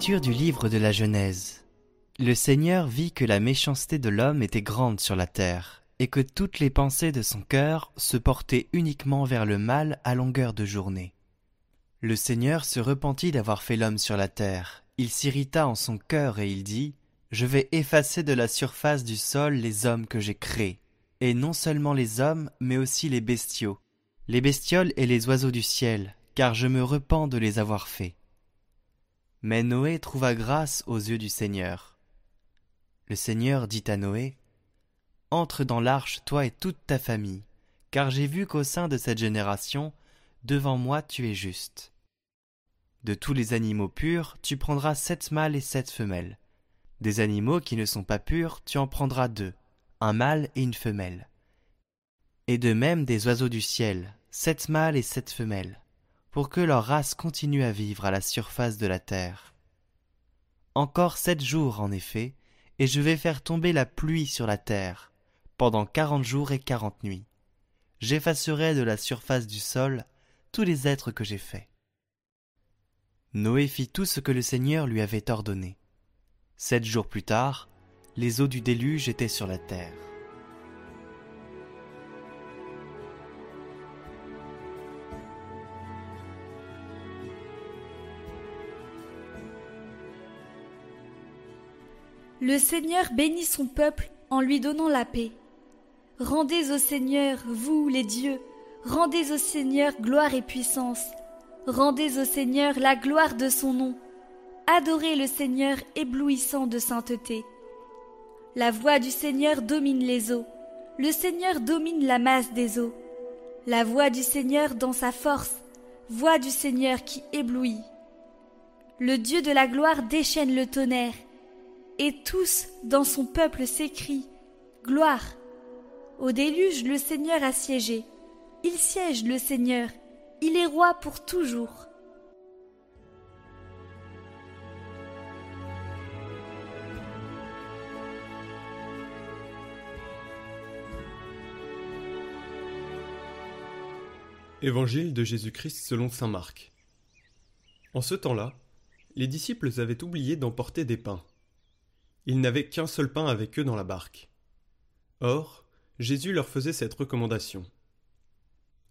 Du livre de la Genèse. Le Seigneur vit que la méchanceté de l'homme était grande sur la terre, et que toutes les pensées de son cœur se portaient uniquement vers le mal à longueur de journée. Le Seigneur se repentit d'avoir fait l'homme sur la terre. Il s'irrita en son cœur et il dit Je vais effacer de la surface du sol les hommes que j'ai créés, et non seulement les hommes, mais aussi les bestiaux, les bestioles et les oiseaux du ciel, car je me repens de les avoir faits. Mais Noé trouva grâce aux yeux du Seigneur. Le Seigneur dit à Noé, Entre dans l'arche, toi et toute ta famille, car j'ai vu qu'au sein de cette génération, devant moi tu es juste. De tous les animaux purs, tu prendras sept mâles et sept femelles. Des animaux qui ne sont pas purs, tu en prendras deux, un mâle et une femelle. Et de même des oiseaux du ciel, sept mâles et sept femelles pour que leur race continue à vivre à la surface de la terre. Encore sept jours, en effet, et je vais faire tomber la pluie sur la terre, pendant quarante jours et quarante nuits. J'effacerai de la surface du sol tous les êtres que j'ai faits. Noé fit tout ce que le Seigneur lui avait ordonné. Sept jours plus tard, les eaux du déluge étaient sur la terre. Le Seigneur bénit son peuple en lui donnant la paix. Rendez au Seigneur, vous les dieux, rendez au Seigneur gloire et puissance. Rendez au Seigneur la gloire de son nom. Adorez le Seigneur éblouissant de sainteté. La voix du Seigneur domine les eaux. Le Seigneur domine la masse des eaux. La voix du Seigneur dans sa force, voix du Seigneur qui éblouit. Le Dieu de la gloire déchaîne le tonnerre et tous dans son peuple s'écrient Gloire. Au déluge, le Seigneur a siégé. Il siège, le Seigneur. Il est roi pour toujours. Évangile de Jésus-Christ selon Saint Marc. En ce temps-là, les disciples avaient oublié d'emporter des pains. Ils n'avaient qu'un seul pain avec eux dans la barque. Or, Jésus leur faisait cette recommandation.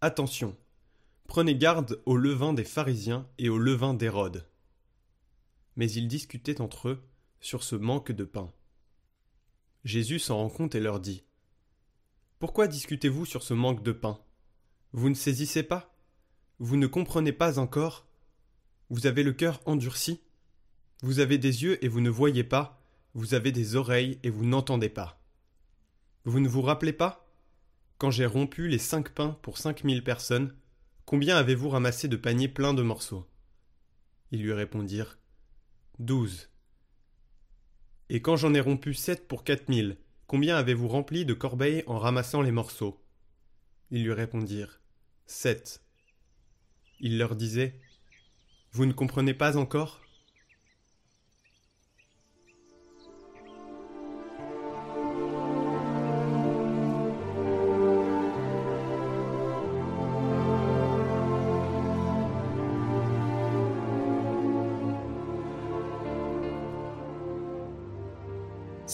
Attention, prenez garde au levain des pharisiens et au levain d'Hérode. Mais ils discutaient entre eux sur ce manque de pain. Jésus s'en rend compte et leur dit Pourquoi discutez-vous sur ce manque de pain? Vous ne saisissez pas? Vous ne comprenez pas encore? Vous avez le cœur endurci? Vous avez des yeux et vous ne voyez pas? Vous avez des oreilles et vous n'entendez pas. Vous ne vous rappelez pas? Quand j'ai rompu les cinq pains pour cinq mille personnes, combien avez-vous ramassé de paniers pleins de morceaux? Ils lui répondirent Douze. Et quand j'en ai rompu sept pour quatre mille, combien avez-vous rempli de corbeilles en ramassant les morceaux? Ils lui répondirent Sept. Il leur disait Vous ne comprenez pas encore?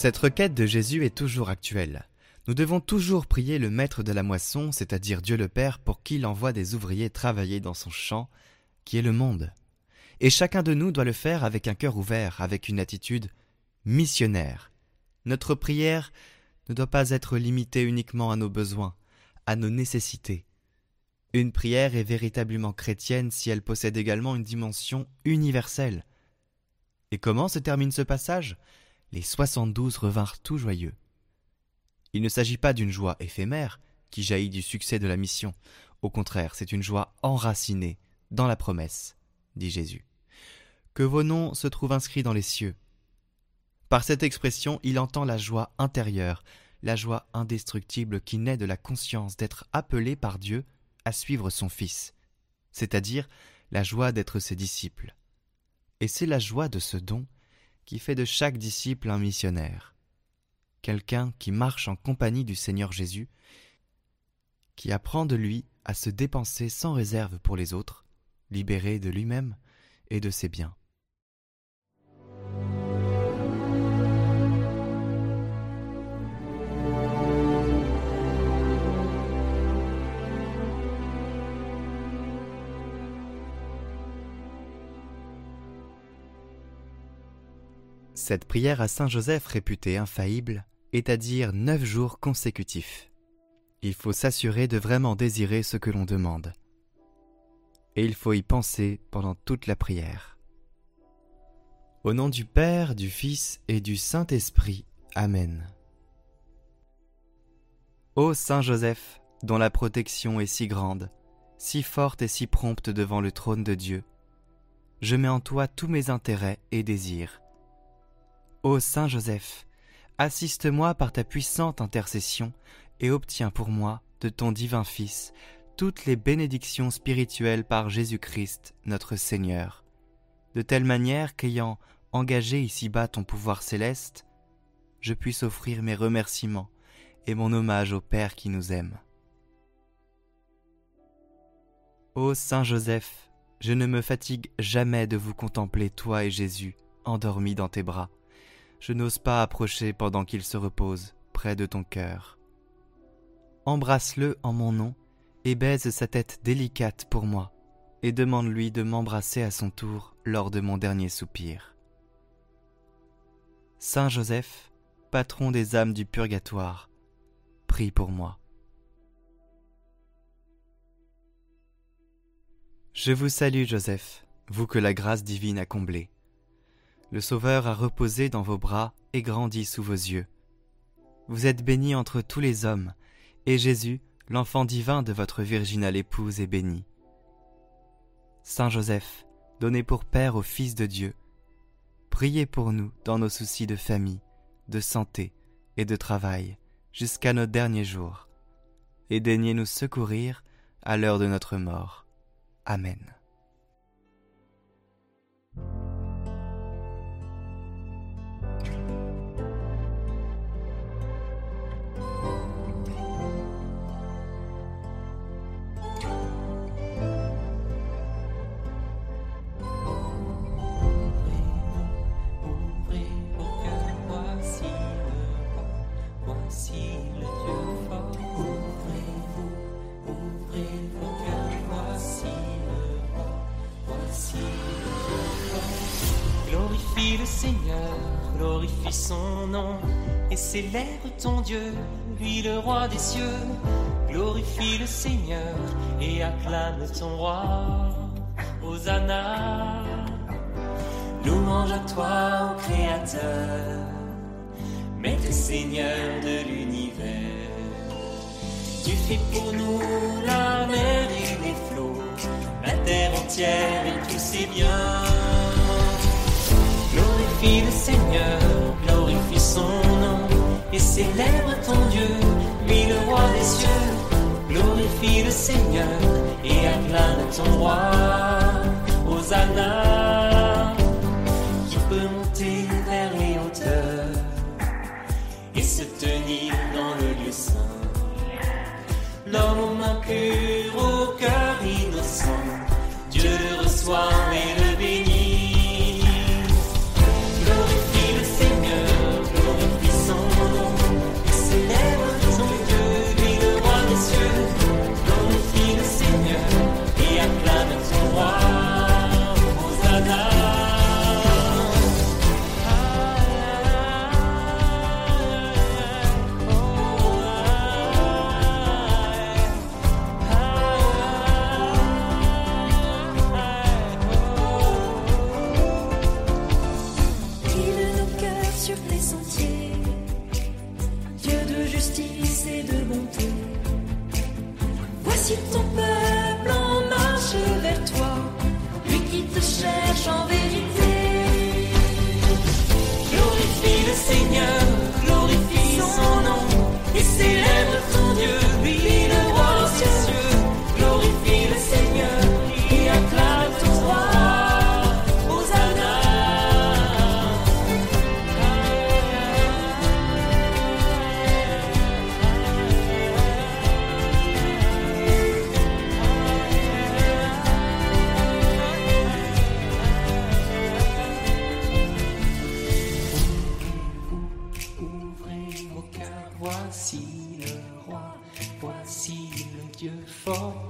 Cette requête de Jésus est toujours actuelle. Nous devons toujours prier le maître de la moisson, c'est-à-dire Dieu le Père, pour qu'il envoie des ouvriers travailler dans son champ, qui est le monde. Et chacun de nous doit le faire avec un cœur ouvert, avec une attitude missionnaire. Notre prière ne doit pas être limitée uniquement à nos besoins, à nos nécessités. Une prière est véritablement chrétienne si elle possède également une dimension universelle. Et comment se termine ce passage? Les soixante-douze revinrent tout joyeux. Il ne s'agit pas d'une joie éphémère qui jaillit du succès de la mission. Au contraire, c'est une joie enracinée dans la promesse, dit Jésus. Que vos noms se trouvent inscrits dans les cieux. Par cette expression, il entend la joie intérieure, la joie indestructible qui naît de la conscience d'être appelé par Dieu à suivre son Fils, c'est-à-dire la joie d'être ses disciples. Et c'est la joie de ce don qui fait de chaque disciple un missionnaire, quelqu'un qui marche en compagnie du Seigneur Jésus, qui apprend de lui à se dépenser sans réserve pour les autres, libéré de lui-même et de ses biens. Cette prière à Saint Joseph réputée infaillible est à dire neuf jours consécutifs. Il faut s'assurer de vraiment désirer ce que l'on demande. Et il faut y penser pendant toute la prière. Au nom du Père, du Fils et du Saint-Esprit. Amen. Ô Saint Joseph, dont la protection est si grande, si forte et si prompte devant le trône de Dieu, je mets en toi tous mes intérêts et désirs. Ô Saint Joseph, assiste-moi par ta puissante intercession et obtiens pour moi, de ton divin Fils, toutes les bénédictions spirituelles par Jésus-Christ, notre Seigneur, de telle manière qu'ayant engagé ici-bas ton pouvoir céleste, je puisse offrir mes remerciements et mon hommage au Père qui nous aime. Ô Saint Joseph, je ne me fatigue jamais de vous contempler, toi et Jésus, endormis dans tes bras. Je n'ose pas approcher pendant qu'il se repose près de ton cœur. Embrasse-le en mon nom et baise sa tête délicate pour moi, et demande-lui de m'embrasser à son tour lors de mon dernier soupir. Saint Joseph, patron des âmes du purgatoire, prie pour moi. Je vous salue Joseph, vous que la grâce divine a comblé. Le Sauveur a reposé dans vos bras et grandi sous vos yeux. Vous êtes béni entre tous les hommes, et Jésus, l'enfant divin de votre virginale épouse, est béni. Saint Joseph, donné pour Père au Fils de Dieu, priez pour nous dans nos soucis de famille, de santé et de travail, jusqu'à nos derniers jours, et daignez nous secourir à l'heure de notre mort. Amen. Le Seigneur, glorifie son nom et célèbre ton Dieu, lui le roi des cieux. Glorifie le Seigneur et acclame ton roi, Hosanna. Louange à toi, ô Créateur, Maître Seigneur de l'univers. Tu fais pour nous la mer et les flots, la terre entière et tous ses biens Seigneur, glorifie son nom, et célèbre ton Dieu, lui le roi des cieux. Glorifie le Seigneur, et acclame ton roi, for